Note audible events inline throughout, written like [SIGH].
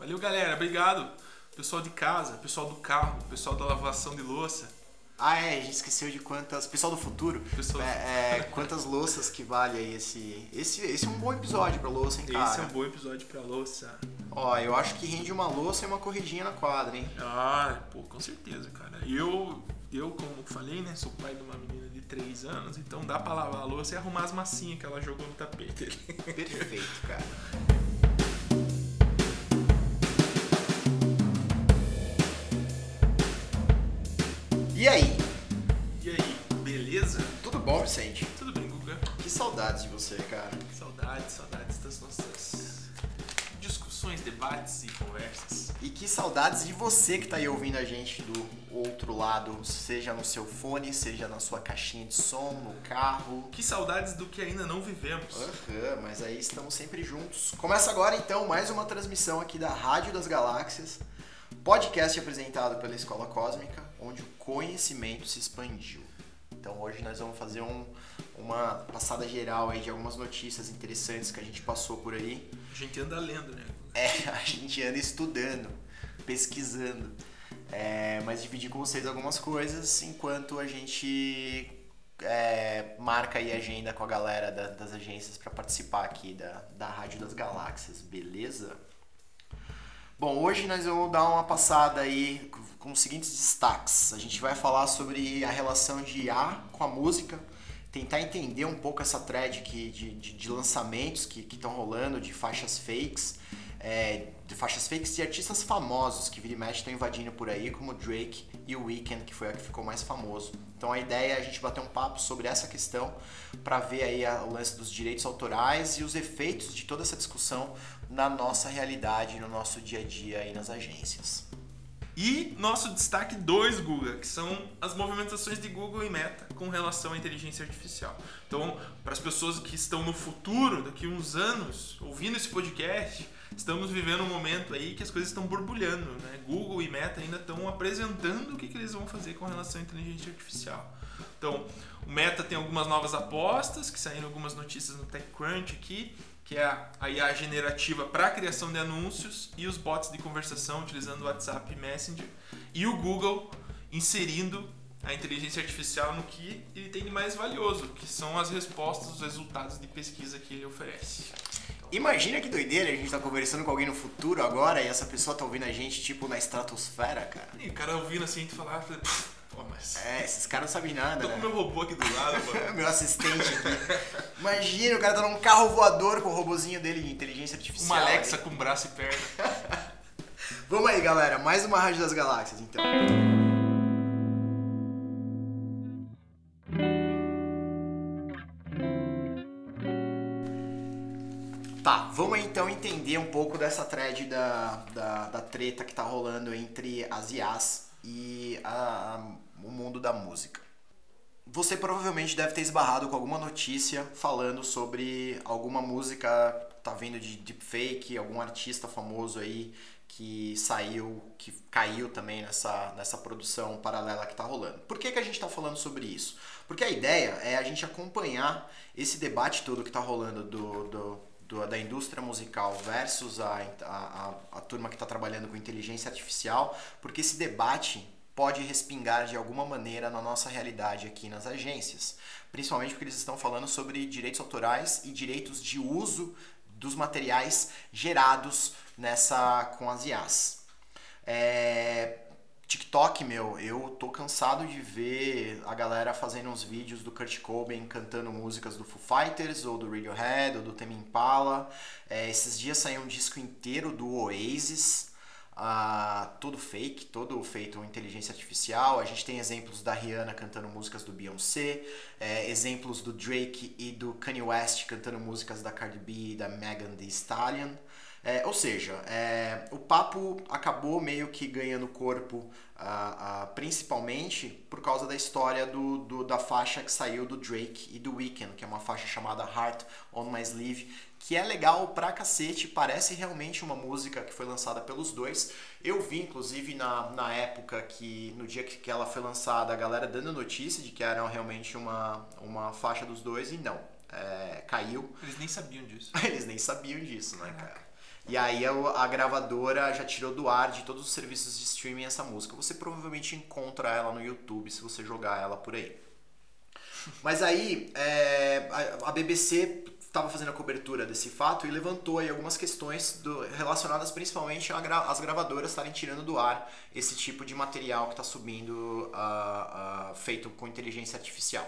Valeu, galera. Obrigado. Pessoal de casa, pessoal do carro, pessoal da lavação de louça. Ah, é, a gente esqueceu de quantas. Pessoal do futuro. Pessoal- É, é, quantas louças que vale aí esse. Esse, esse é um bom episódio pra louça, hein, cara? Esse é um bom episódio pra louça. Ó, eu acho que rende uma louça e uma corridinha na quadra, hein? Ah, pô, com certeza, cara. Eu, eu como falei, né, sou pai de uma menina de 3 anos, então dá pra lavar a louça e arrumar as massinhas que ela jogou no tapete ali. Perfeito, cara. [LAUGHS] E aí? E aí, beleza? Tudo bom, Vicente? Tudo bem, Guga? Que saudades de você, cara. Saudades, saudades das nossas discussões, debates e conversas. E que saudades de você que tá aí ouvindo a gente do outro lado, seja no seu fone, seja na sua caixinha de som, no carro. Que saudades do que ainda não vivemos. Aham, mas aí estamos sempre juntos. Começa agora então mais uma transmissão aqui da Rádio das Galáxias, podcast apresentado pela Escola Cósmica, onde o conhecimento se expandiu. Então hoje nós vamos fazer um- uma passada geral aí de algumas notícias interessantes que a gente passou por aí. A gente anda lendo, né? É, [LAUGHS] a gente anda estudando, pesquisando, é, mas dividir com vocês algumas coisas enquanto a gente é, marca aí a agenda com a galera da- das agências para participar aqui da, da Rádio das Galáxias, beleza? Bom, hoje nós vamos dar uma passada aí com- os seguintes destaques. A gente vai falar sobre a relação de IA com a música, tentar entender um pouco essa thread que, de, de, de lançamentos que estão rolando, de faixas fakes, é, de faixas fakes de artistas famosos que vira e mexe estão invadindo por aí, como Drake e o Weeknd, que foi a que ficou mais famoso. Então a ideia é a gente bater um papo sobre essa questão para ver aí a- o lance dos direitos autorais e os efeitos de toda essa discussão na nossa realidade, no nosso dia a dia aí nas agências. E nosso destaque 2, Guga, que são as movimentações de Google e Meta com relação à inteligência artificial. Então, para as pessoas que estão no futuro, daqui uns anos, ouvindo esse podcast, estamos vivendo um momento aí que as coisas estão borbulhando, né? Google e Meta ainda estão apresentando o que, que eles vão fazer com relação à inteligência artificial. Então, o Meta tem algumas novas apostas, que saíram algumas notícias no TechCrunch aqui, que é a- IA generativa para a criação de anúncios e os bots de conversação utilizando o WhatsApp e Messenger e o Google inserindo a inteligência artificial no que ele tem de mais valioso, que são as respostas, os resultados de pesquisa que ele oferece. Imagina que doideira, a gente tá conversando com alguém no futuro agora e essa pessoa tá ouvindo a gente tipo na estratosfera, cara. E o cara ouvindo assim, tu falar, falei, pô, mas É, esses caras não sabem nada, tô com né? meu robô aqui do lado, mano. [LAUGHS] Meu assistente aqui. Imagina, o cara tá num carro voador com o robozinho dele de inteligência artificial. Uma Alexa aí. com braço e perna. [LAUGHS] Vamos aí, galera. Mais uma Rádio das Galáxias, então. Tá, vamos aí, então entender um pouco dessa thread da, da, da treta que tá rolando entre as IAs e a- a- o mundo da música. Você provavelmente deve ter esbarrado com alguma notícia falando sobre alguma música tá vindo de deepfake, algum artista famoso aí que saiu, que caiu também nessa, nessa produção paralela que tá rolando. Por que, que a gente tá falando sobre isso? Porque a ideia é a gente acompanhar esse debate todo que tá rolando do, do, do- da indústria musical versus a, a, a, a turma que está trabalhando com inteligência artificial, porque esse debate pode respingar de alguma maneira na nossa realidade aqui nas agências. Principalmente porque eles estão falando sobre direitos autorais e direitos de uso dos materiais gerados nessa com as IAs. É, TikTok, meu, eu tô cansado de ver a galera fazendo uns vídeos do Kurt Cobain cantando músicas do Foo Fighters, ou do Radiohead, ou do Tame Impala. É, esses dias saiu um disco inteiro do Oasis, ah, todo fake, todo feito com inteligência artificial. A gente tem exemplos da Rihanna cantando músicas do Beyoncé, é, exemplos do Drake e do Kanye West cantando músicas da Cardi B e da Megan Thee Stallion. É, ou seja, é, o papo acabou meio que ganhando corpo, principalmente por causa da história do, do- da faixa que saiu do Drake e do Weeknd, que é uma faixa chamada Heart on My Sleeve, que é legal pra cacete, parece realmente uma música que foi lançada pelos dois. Eu vi, inclusive, na, na época que, no dia que, que ela foi lançada, a galera dando notícia de que era realmente uma, uma faixa dos dois, e não, é, caiu. Eles nem sabiam disso. [LAUGHS] Eles nem sabiam disso, né, cara? E aí a, gravadora já tirou do ar de todos os serviços de streaming essa música. Você provavelmente encontra ela no YouTube se você jogar ela por aí. Mas aí é, a, BBC estava fazendo a cobertura desse fato e levantou aí algumas questões do, relacionadas principalmente às gravadoras estarem tirando do ar esse tipo de material que está subindo uh, uh, feito com inteligência artificial.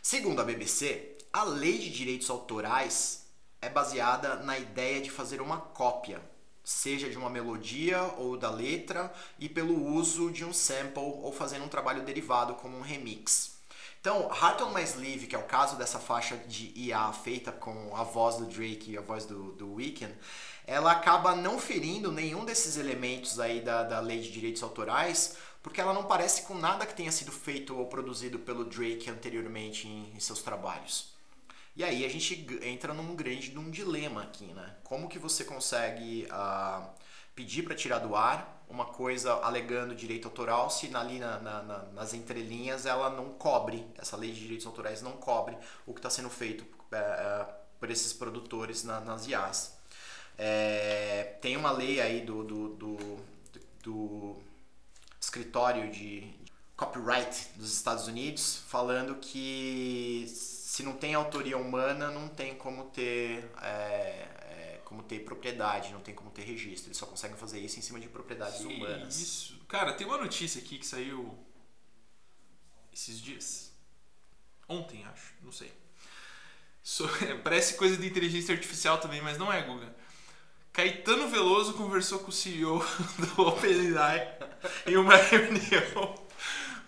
Segundo a BBC, a lei de direitos autorais é baseada na ideia de fazer uma cópia, seja de uma melodia ou da letra, e pelo uso de um sample ou fazendo um trabalho derivado como um remix. Então, Heart on My Sleeve, que é o caso dessa faixa de IA feita com a voz do Drake e a voz do, do Weeknd, ela acaba não ferindo nenhum desses elementos aí da, da lei de direitos autorais, porque ela não parece com nada que tenha sido feito ou produzido pelo Drake anteriormente em, em seus trabalhos. E aí a gente entra num grande num dilema aqui, né? Como que você consegue uh, pedir para tirar do ar uma coisa alegando direito autoral se ali na, na, na, nas entrelinhas ela não cobre, essa lei de direitos autorais não cobre o que está sendo feito é, é, por esses produtores na, nas IAs. É, tem uma lei aí do, do, do, do escritório de copyright dos Estados Unidos falando que se não tem autoria humana não tem como ter é, como ter propriedade, não tem como ter registro. Eles só conseguem fazer isso em cima de propriedades que humanas. Isso. Cara, tem uma notícia aqui que saiu esses dias. Ontem, acho. Não sei. So, [LAUGHS] parece coisa de inteligência artificial também, mas não é, Guga. Caetano Veloso conversou com o CEO [LAUGHS] do OpenAI em uma reunião.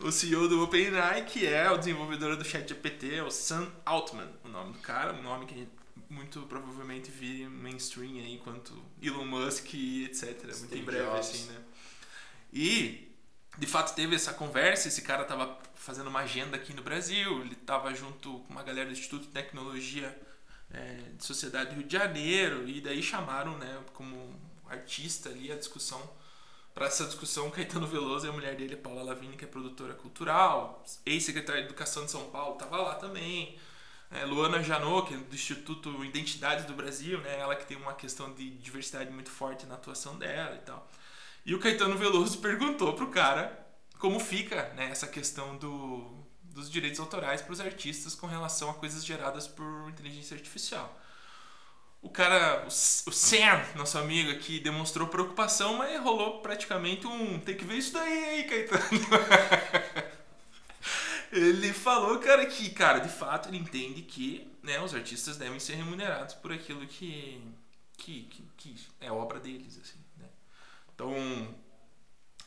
O CEO do OpenAI, que é o desenvolvedor do ChatGPT, é o Sam Altman, o nome do cara, um nome que muito provavelmente vir mainstream aí enquanto Elon Musk e etc. Steve muito em breve, Jobs. assim, né? E, de fato, teve essa conversa. Esse cara tava fazendo uma agenda aqui no Brasil. Ele tava junto com uma galera do Instituto de Tecnologia é, de Sociedade do Rio de Janeiro. E daí chamaram, né, como artista ali a discussão. Para essa discussão, Caetano Veloso e a mulher dele, Paula Lavigne, que é produtora cultural, ex-secretária de Educação de São Paulo, tava lá também. É, Luana Janot, que é do Instituto Identidades do Brasil, né? Ela que tem uma questão de diversidade muito forte na atuação dela e tal. E o Caetano Veloso perguntou pro cara como fica né, essa questão do, dos direitos autorais para os artistas com relação a coisas geradas por inteligência artificial. O cara, o Sam, nosso amigo aqui, demonstrou preocupação, mas rolou praticamente um tem que ver isso daí aí, Caetano. [LAUGHS] ele falou, cara, que, cara, de fato ele entende que né, os artistas devem ser remunerados por aquilo que, que, que, que é obra deles, assim, né? Então,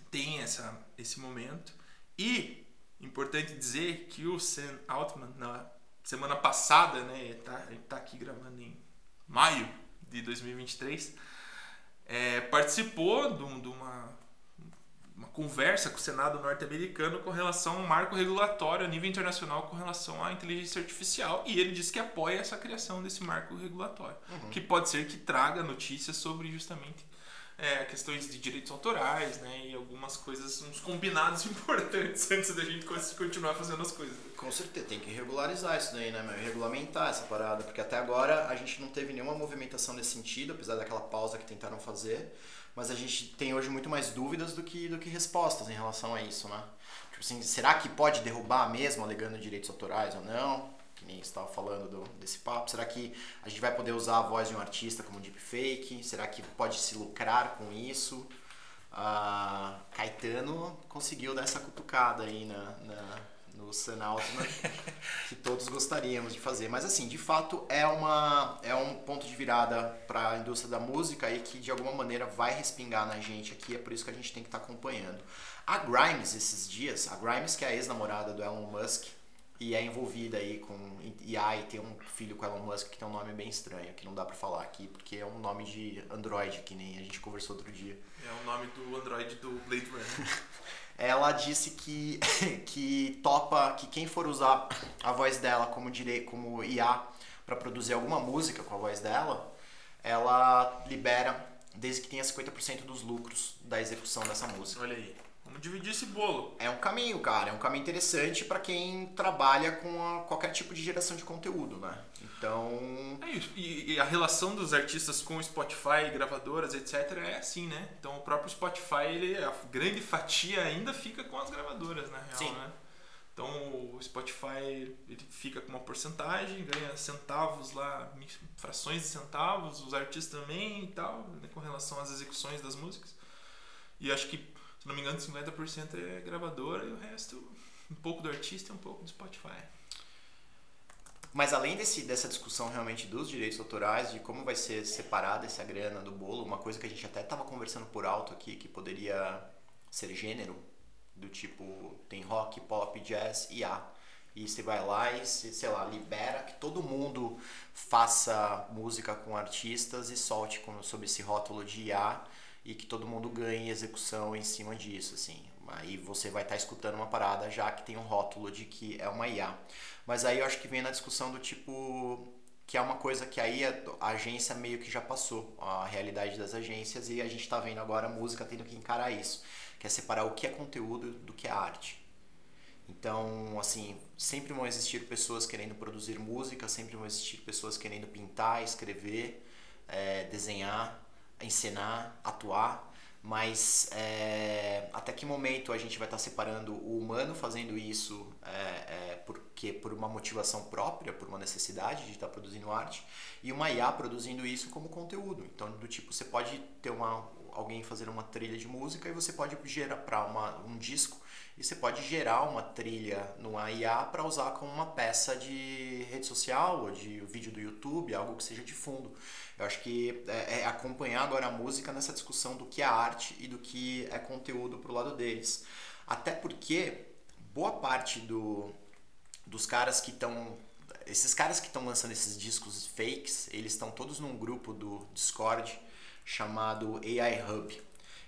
tem essa, esse momento. E, importante dizer que o Sam Altman, na semana passada, né, ele tá, ele tá aqui gravando em maio de 2023, é, participou de, de uma uma conversa com o Senado norte-americano com relação a um marco regulatório a nível internacional com relação à inteligência artificial e ele disse que apoia essa criação desse marco regulatório, uhum. que pode ser que traga notícias sobre justamente é, questões de direitos autorais, né, e algumas coisas, uns combinados [LAUGHS] importantes antes da gente continuar fazendo as coisas. Com certeza, tem que regularizar isso daí, né, meu? regulamentar essa parada, porque até agora a gente não teve nenhuma movimentação nesse sentido, apesar daquela pausa que tentaram fazer mas a gente tem hoje muito mais dúvidas do que, do que respostas em relação a isso, né? Tipo assim, será que pode derrubar mesmo alegando direitos autorais ou não? Que nem estava falando do, desse papo. Será que a gente vai poder usar a voz de um artista como deepfake? Será que pode se lucrar com isso? Ah, Caetano conseguiu dar essa cutucada aí na, na no Sun Altman, que todos gostaríamos de fazer. Mas assim, de fato é, uma, é um ponto de virada para a indústria da música e que de alguma maneira vai respingar na gente aqui, é por isso que a gente tem que estar tá acompanhando. A Grimes, esses dias, a Grimes que é a ex-namorada do Elon Musk, e é envolvida aí com IA e tem um filho com Elon Musk que tem um nome bem estranho, que não dá para falar aqui, porque é um nome de Android, que nem a gente conversou outro dia. É o nome do Android do Blade Runner. [LAUGHS] ela disse que, [LAUGHS] que topa que quem for usar a voz dela como, direi, como IA para produzir alguma música com a voz dela, ela libera desde que tenha 50% dos lucros da execução dessa música. Olha aí. Dividir esse bolo. É um caminho, cara. É um caminho interessante para quem trabalha com a, qualquer tipo de geração de conteúdo, né? Então. É isso. E, e, a relação dos artistas com Spotify, gravadoras, etc., é assim, né? Então o próprio Spotify, ele, a grande fatia ainda fica com as gravadoras, na real, Sim. né? Então o Spotify ele fica com uma porcentagem, ganha centavos lá, frações de centavos, os artistas também e tal, né, com relação às execuções das músicas. E acho que, não me engano, 50% é gravadora e o resto um pouco do artista e um pouco do Spotify. Mas além desse, dessa discussão realmente dos direitos autorais, de como vai ser separada essa grana do bolo, uma coisa que a gente até estava conversando por alto aqui, que poderia ser gênero, do tipo, tem rock, pop, jazz e A. E você vai lá e, sei lá, libera que todo mundo faça música com artistas e solte com, sob esse rótulo de IA e que todo mundo ganhe execução em cima disso, assim. Aí você vai estar tá escutando uma parada já que tem um rótulo de que é uma IA. Mas aí eu acho que vem na discussão do tipo que é uma coisa que aí a, agência meio que já passou, a realidade das agências, e a gente está vendo agora a música tendo que encarar isso que é separar o que é conteúdo do que é arte. Então, assim, sempre vão existir pessoas querendo produzir música, sempre vão existir pessoas querendo pintar, escrever, é, desenhar, encenar, atuar, mas é, até que momento a gente vai estar separando o humano fazendo isso é, é, porque por uma motivação própria, por uma necessidade de estar produzindo arte, e uma IA produzindo isso como conteúdo. Então, do tipo, você pode ter uma, alguém fazer uma trilha de música e você pode gerar para um disco e você pode gerar uma trilha no IA para usar como uma peça de rede social ou de vídeo do YouTube, algo que seja de fundo. Eu acho que é, é acompanhar agora a música nessa discussão do que é arte e do que é conteúdo pro lado deles. Até porque boa parte do, dos caras que estão esses caras que estão lançando esses discos fakes, eles estão todos num grupo do Discord chamado AI Hub.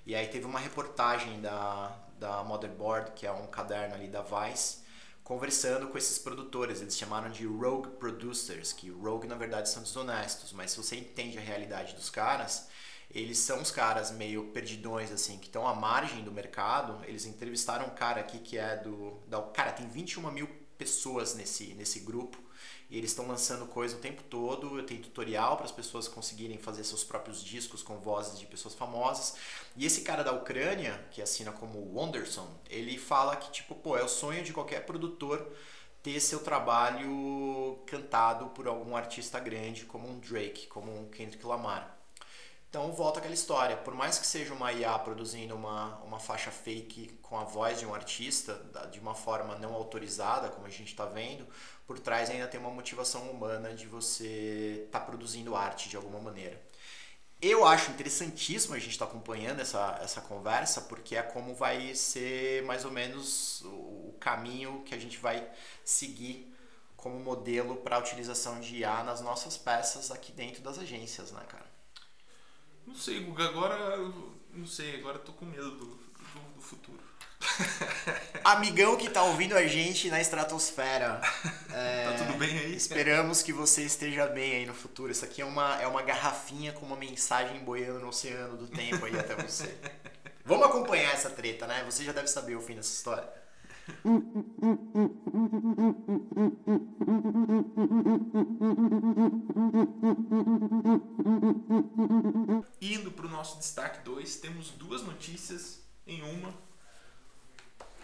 E aí teve uma reportagem da, da Motherboard, que é um caderno ali da Vice, conversando com esses produtores. Eles chamaram de rogue producers, que rogue na verdade são desonestos, mas se você entende a realidade dos caras, eles são os caras meio perdidões, assim, que estão à margem do mercado. Eles entrevistaram um cara aqui que é do. Da, cara, tem 21 mil pessoas nesse, nesse grupo e eles estão lançando coisa o tempo todo. Tem tutorial para as pessoas conseguirem fazer seus próprios discos com vozes de pessoas famosas. E esse cara da Ucrânia, que assina como Wonderson, ele fala que tipo, pô, é o sonho de qualquer produtor ter seu trabalho cantado por algum artista grande, como um Drake, como um Kendrick Lamar. Então volta aquela história, por mais que seja uma IA produzindo uma, uma faixa fake com a voz de um artista, de uma forma não autorizada, como a gente está vendo, por trás ainda tem uma motivação humana de você estar tá produzindo arte de alguma maneira. Eu acho interessantíssimo a gente estar tá acompanhando essa, essa conversa, porque é como vai ser mais ou menos o caminho que a gente vai seguir como modelo para a utilização de IA nas nossas peças aqui dentro das agências, né, cara? Não sei, Guga, agora. Não sei, agora eu tô com medo do, do, do futuro. [LAUGHS] Amigão que tá ouvindo a gente na estratosfera. É, tá tudo bem aí? Esperamos que você esteja bem aí no futuro. Isso aqui é uma, é uma garrafinha com uma mensagem boiando no oceano do tempo aí até você. Vamos acompanhar essa treta, né? Você já deve saber o fim dessa história. Indo para o nosso destaque 2, temos duas notícias em uma.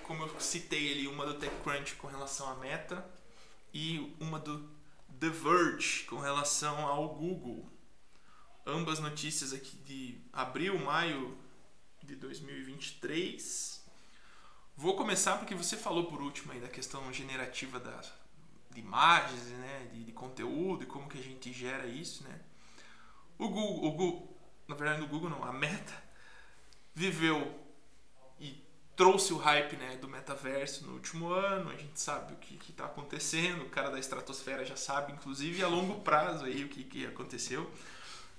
Como eu citei ali, uma do TechCrunch com relação à Meta e uma do The Verge com relação ao Google. Ambas notícias aqui de abril, maio de 2023 Vou começar porque você falou por último aí da questão generativa das, de imagens, né, de, de, conteúdo e como que a gente gera isso, né? O Google, o Google, na verdade no Google não, a Meta viveu trouxe o hype, né, do metaverso no último ano. A gente sabe o que está acontecendo, o cara da estratosfera já sabe, inclusive a longo prazo aí o que, que aconteceu.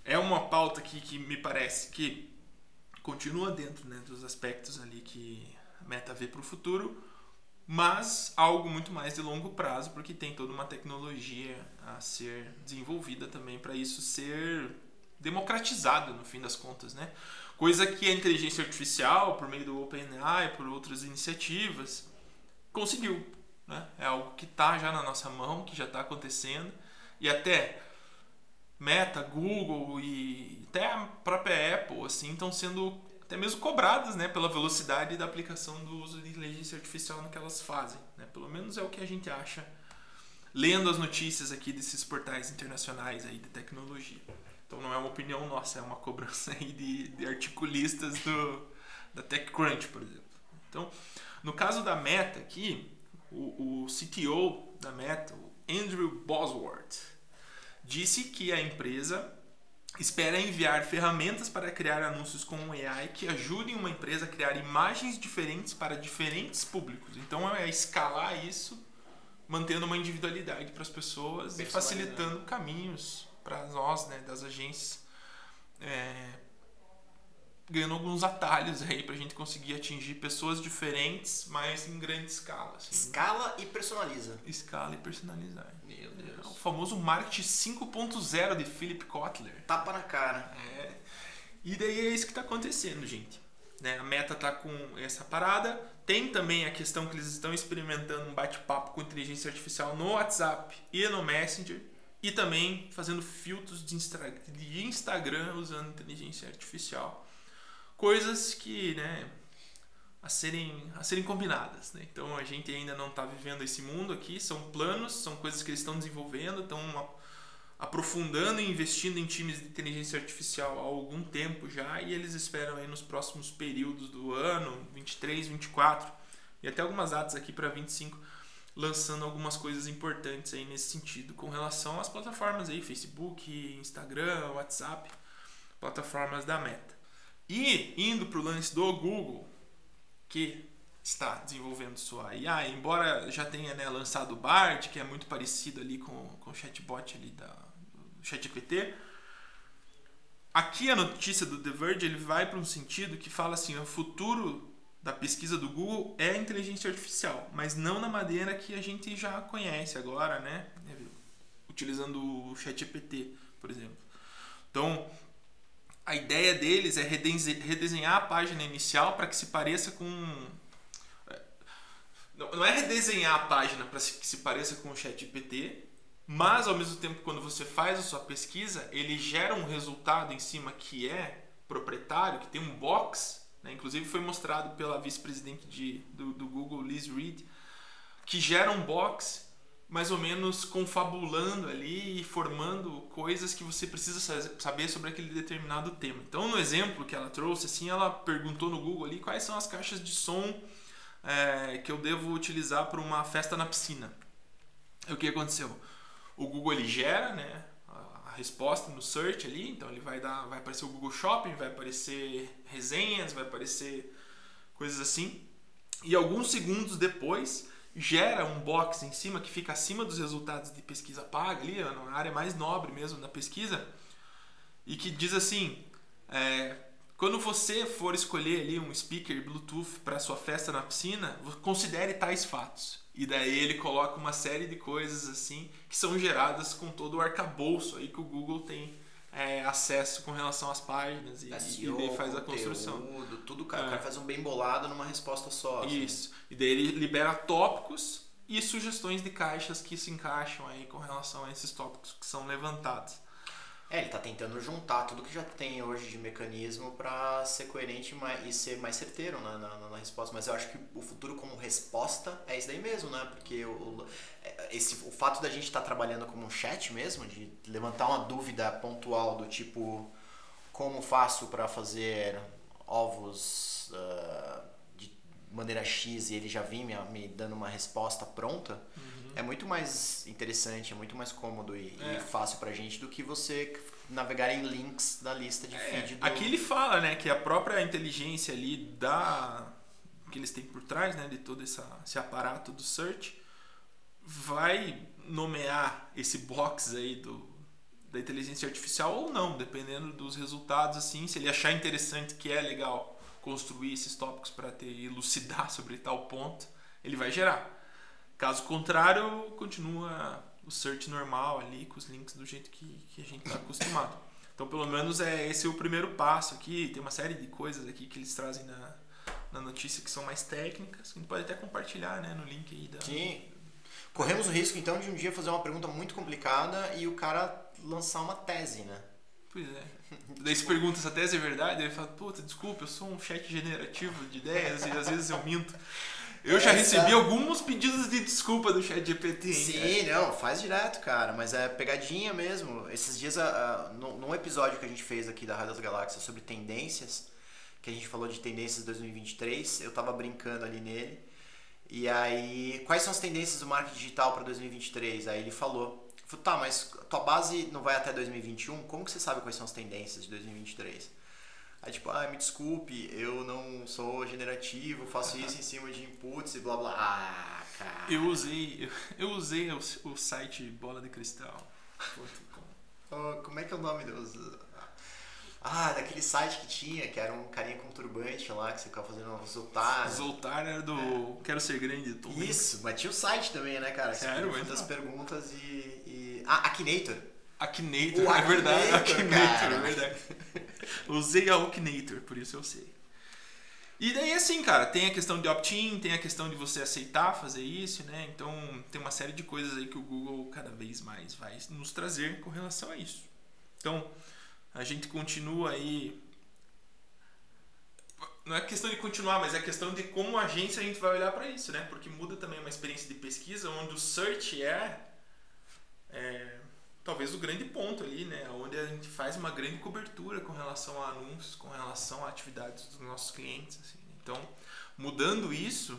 É uma pauta que, que me parece que continua dentro né, dos aspectos ali que meta vê para o futuro, mas algo muito mais de longo prazo, porque tem toda uma tecnologia a ser desenvolvida também para isso ser democratizado no fim das contas, né? Coisa que a inteligência artificial, por meio do OpenAI, por outras iniciativas, conseguiu. Né? É algo que está já na nossa mão, que já está acontecendo. E até Meta, Google e até a própria Apple assim estão sendo até mesmo cobradas né, pela velocidade da aplicação do uso de inteligência artificial no que elas fazem. Né? Pelo menos é o que a gente acha lendo as notícias aqui desses portais internacionais aí de tecnologia. Então não é uma opinião nossa, é uma cobrança [LAUGHS] aí de, de articulistas do, da TechCrunch, por exemplo. Então, no caso da Meta aqui, o, o CTO da Meta, o Andrew Bosworth, disse que a empresa espera enviar ferramentas para criar anúncios com AI que ajudem uma empresa a criar imagens diferentes para diferentes públicos. Então é escalar isso, mantendo uma individualidade para as pessoas e facilitando caminhos para nós, né, das agências, é, ganhando alguns atalhos aí para a gente conseguir atingir pessoas diferentes, mas em grande escala. Assim. Escala e personaliza. Escala e personalizar. Meu Deus. É o famoso marketing 5.0 de Philip Kotler. Tapa na cara. É. E daí é isso que está acontecendo, gente. Né? A Meta está com essa parada. Tem também a questão que eles estão experimentando um bate-papo com inteligência artificial no WhatsApp e no Messenger e também fazendo filtros de Instagram usando inteligência artificial. Coisas que, né, a serem, a serem combinadas. Né? Então a gente ainda não está vivendo esse mundo aqui, são planos, são coisas que eles estão desenvolvendo, estão aprofundando e investindo em times de inteligência artificial há algum tempo já e eles esperam aí nos próximos períodos do ano, 23, 24 e até algumas datas aqui para 25 lançando algumas coisas importantes aí nesse sentido com relação às plataformas aí, Facebook, Instagram, WhatsApp, plataformas da Meta. E indo para o lance do Google, que está desenvolvendo sua IA, embora já tenha né, lançado o Bard, que é muito parecido ali com, com o chatbot ali da, ChatGPT, aqui a notícia do The Verge ele vai para um sentido que fala assim, o futuro da pesquisa do Google é inteligência artificial, mas não na maneira que a gente já conhece agora, né? Utilizando o ChatGPT, por exemplo. Então, a ideia deles é redesenhar a página inicial para que se pareça com. É, não é redesenhar a página para que se pareça com o ChatGPT, mas ao mesmo tempo, quando você faz a sua pesquisa, ele gera um resultado em cima que é proprietário, que tem um box né? Inclusive foi mostrado pela vice-presidente do, do Google, Liz Reed, que gera um box mais ou menos confabulando ali e formando coisas que você precisa saber sobre aquele determinado tema. Então, no exemplo que ela trouxe, assim, ela perguntou no Google ali quais são as caixas de som é, que eu devo utilizar para uma festa na piscina. E o que aconteceu? O Google ele gera, né, resposta no search ali, então ele vai dar, vai aparecer o Google Shopping, vai aparecer resenhas, vai aparecer coisas assim. E alguns segundos depois gera um box em cima que fica acima dos resultados de pesquisa paga ali, na área mais nobre mesmo da pesquisa, e que diz assim: é, quando você for escolher ali um speaker Bluetooth para sua festa na piscina, considere tais fatos. E daí ele coloca uma série de coisas assim que são geradas com todo o arcabouço aí que o Google tem é, acesso com relação às páginas e, SEO, e faz a construção. Conteúdo, tudo cara, é. o cara faz um bem bolado numa resposta só. Assim. Isso. E daí ele libera tópicos e sugestões de caixas que se encaixam aí com relação a esses tópicos que são levantados. É, ele está tentando juntar tudo que já tem hoje de mecanismo para ser coerente e ser mais certeiro né, na, na, na, resposta. Mas eu acho que o futuro como resposta é isso daí mesmo, né? Porque o, esse, o fato da gente estar tá trabalhando como um chat mesmo, de levantar uma dúvida pontual do tipo como faço para fazer ovos uh, de maneira X e ele já vir me, me dando uma resposta pronta. Uhum é muito mais interessante, é muito mais cômodo e, é. e fácil pra gente do que você navegar em links da lista de é. feed. Do... Aqui ele fala, né, que a própria inteligência ali da que eles têm por trás, né, de todo essa, esse aparato do search, vai nomear esse box aí do da inteligência artificial ou não, dependendo dos resultados assim, se ele achar interessante que é legal construir esses tópicos para ter elucidar [LAUGHS] sobre tal ponto, ele vai gerar. Caso contrário, continua o search normal ali, com os links do jeito que, que a gente está acostumado. Então, pelo menos é esse o primeiro passo aqui. Tem uma série de coisas aqui que eles trazem na, na notícia que são mais técnicas. Que a gente pode até compartilhar né, no link aí da. Sim. Corremos o risco então de um dia fazer uma pergunta muito complicada e o cara lançar uma tese, né? Pois é. Daí se pergunta se a tese é verdade, ele fala, puta, desculpa, eu sou um chat generativo de ideias e às vezes eu minto. Eu já Essa- recebi alguns pedidos de desculpa do chat GPT. Sim, não, faz direto, cara, mas é pegadinha mesmo. Esses dias, ah, ah, num num episódio que a gente fez aqui da Rádio das Galáxias sobre tendências, que a gente falou de tendências 2023, eu tava brincando ali nele. E aí, quais são as tendências do marketing digital para 2023? Aí ele falou, falou, tá, mas tua base não vai até 2021? Como que você sabe quais são as tendências de 2023? Aí tipo, ah, me desculpe, eu não sou generativo, faço [LAUGHS] isso em cima de inputs e blá blá. Ah, cara. Eu usei, eu, eu usei o, o site bola de cristal. Oh, como é que é o nome dos. Ah, daquele site que tinha, que era um carinha com turbante lá, que você ficava fazendo um resultado. Zoltar era do Quero Ser Grande. Isso, mas tinha o site também, né, cara? Você Sério? fazer Mas as não. perguntas e. e... Ah, Akinator. Akinator, O é verdade. Akinator, Akinator, cara. é verdade. [LAUGHS] Usei a Akinator, por isso eu sei. E daí assim, cara, tem a questão de opt-in, tem a questão de você aceitar fazer isso, né? Então tem uma série de coisas aí que o Google cada vez mais vai nos trazer com relação a isso. Então, a gente continua aí. Não é questão de continuar, mas é questão de como agência a gente vai olhar para isso, né? Porque muda também uma experiência de pesquisa onde o search é, é talvez o grande ponto ali, né? Onde a gente faz uma grande cobertura com relação a anúncios, com relação a atividades dos nossos clientes. Assim. Então, mudando isso,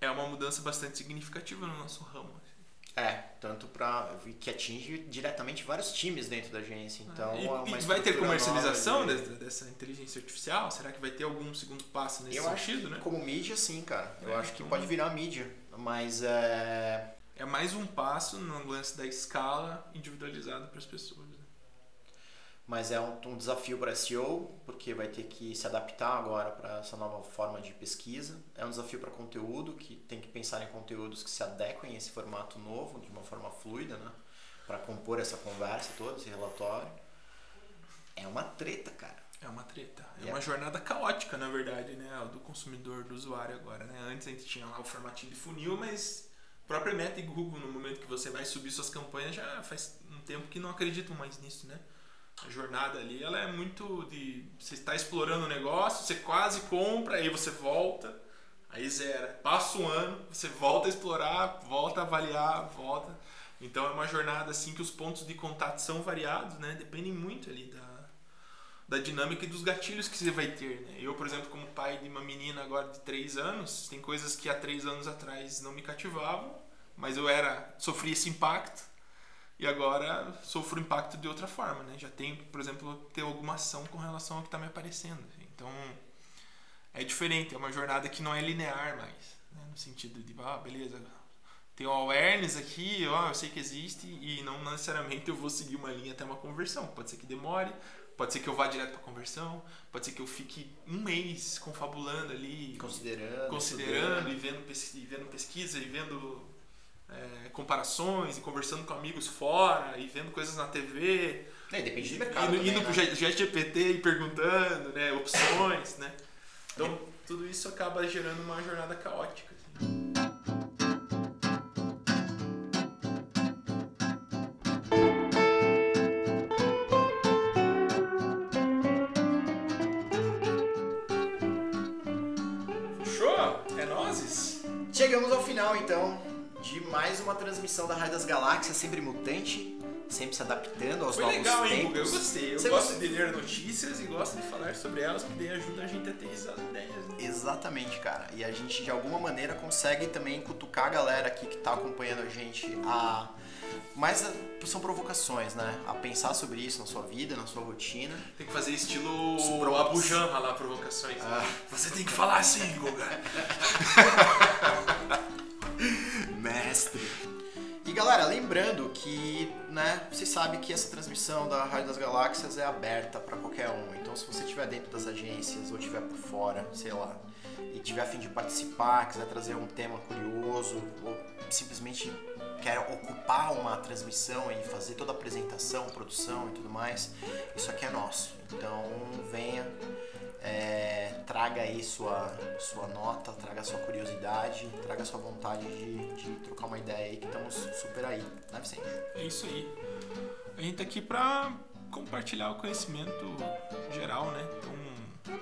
é uma mudança bastante significativa no nosso ramo. assim. É, tanto pra. que atinge diretamente vários times dentro da agência. Então, e, é uma e vai ter comercialização de- dessa, dessa inteligência artificial? Será que vai ter algum segundo passo nesse Eu acho sentido, que né? como mídia, sim, cara. Eu É, acho que então- pode virar mídia. Mas é. É mais um passo no lance da escala individualizada para as pessoas. né? Mas é um, um desafio para SEO, porque vai ter que se adaptar agora para essa nova forma de pesquisa. É um desafio para conteúdo, que tem que pensar em conteúdos que se adequem a esse formato novo, de uma forma fluida, né? Para compor essa conversa toda, esse relatório. É uma treta, cara. É uma treta. É Yeah. uma jornada caótica, na verdade, né? Do consumidor, do usuário agora, né? Antes a gente tinha lá o formatinho de funil, mas própria Meta e Google, no momento que você vai subir suas campanhas, já faz um tempo que não acreditam mais nisso, né? A jornada ali, ela é muito de... Você está explorando o negócio, você quase compra, aí você volta, aí zera. Passa um ano, você volta a explorar, volta a avaliar, volta... Então é uma jornada assim que os pontos de contato são variados, né? Dependem muito ali da, da dinâmica e dos gatilhos que você vai ter. Né? Eu, por exemplo, como pai de uma menina agora de 3 anos, tem coisas que há 3 anos atrás não me cativavam, mas eu era sofri esse impacto e agora sofro impacto de outra forma. Né? Já tenho, por exemplo, ter alguma ação com relação ao que está me aparecendo. Então é diferente, é uma jornada que não é linear mais, né? no sentido de, ah, beleza, tem o awareness aqui, ó, eu sei que existe e não necessariamente eu vou seguir uma linha até uma conversão. Pode ser que demore, pode ser que eu vá direto para conversão, pode ser que eu fique um mês confabulando ali, Considerando. considerando e vendo, e vendo pesquisa e vendo é, comparações e conversando com amigos fora e vendo coisas na TV, É, depende do mercado. indo, indo também, pro né? Chat GPT e perguntando, né, opções, né. Então tudo isso acaba gerando uma jornada caótica. assim. Chegamos ao final, então, de mais uma transmissão da Raio das Galáxias, sempre mutante, sempre se adaptando aos Foi novos legal, hein, tempos. Guga? Eu gostei. Eu Você gosto de ler notícias e gosto de falar sobre elas, porque daí ajuda a gente a ter as ideias. Né? Exatamente, cara. E a gente, de alguma maneira, consegue também cutucar a galera aqui que tá acompanhando a gente a... Mas são provocações, né? A pensar sobre isso na sua vida, na sua rotina. Tem que fazer estilo o. Abu Janra lá, provocações. Ah. Você tem que falar assim, Guga. [LAUGHS] galera, lembrando que, né, você sabe que essa transmissão da Rádio das Galáxias é aberta para qualquer um. Então, se você estiver dentro das agências ou estiver por fora, sei lá, e tiver a fim de participar, quiser trazer um tema curioso ou simplesmente quer ocupar uma transmissão e fazer toda a apresentação, produção e tudo mais, isso aqui é nosso. Então, venha é, traga aí sua, sua nota, traga sua curiosidade, traga sua vontade de, de trocar uma ideia aí que estamos super aí, né Vicente? É isso aí. A gente tá aqui pra compartilhar o conhecimento geral, né? Então,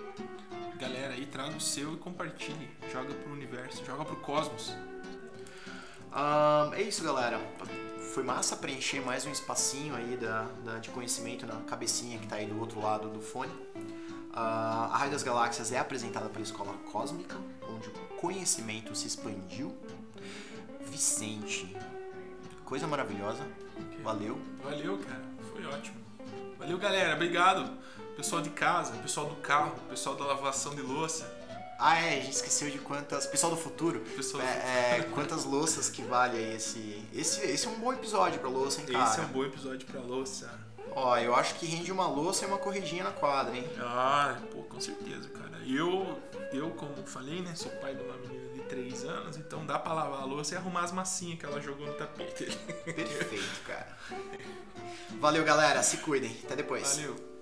galera aí, traga o seu e compartilhe. Joga pro universo, joga pro cosmos. Um, é isso, galera. Foi massa preencher mais um espacinho aí da, da, de conhecimento na cabecinha que tá aí do outro lado do fone. A Raio das Galáxias é apresentada pela Escola Cósmica, onde o conhecimento se expandiu. Vicente, coisa maravilhosa. Ok. Valeu. Valeu, cara. Foi ótimo. Valeu, galera. Obrigado. Pessoal de casa, pessoal do carro, pessoal da lavação de louça. Ah, é, a gente esqueceu de quantas. Pessoal do futuro. Pessoal do É, é, [LAUGHS] quantas louças que vale aí esse. Esse, esse é um bom episódio pra louça, hein, cara? Esse é um bom episódio pra louça. Ó, eu acho que rende uma louça e uma corridinha na quadra, hein? Ah, pô, com certeza, cara. Eu, eu como falei, né, sou pai de uma menina de 3 anos, então dá pra lavar a louça e arrumar as massinhas que ela jogou no tapete. Perfeito, cara. Valeu, galera. Se cuidem. Até depois. Valeu.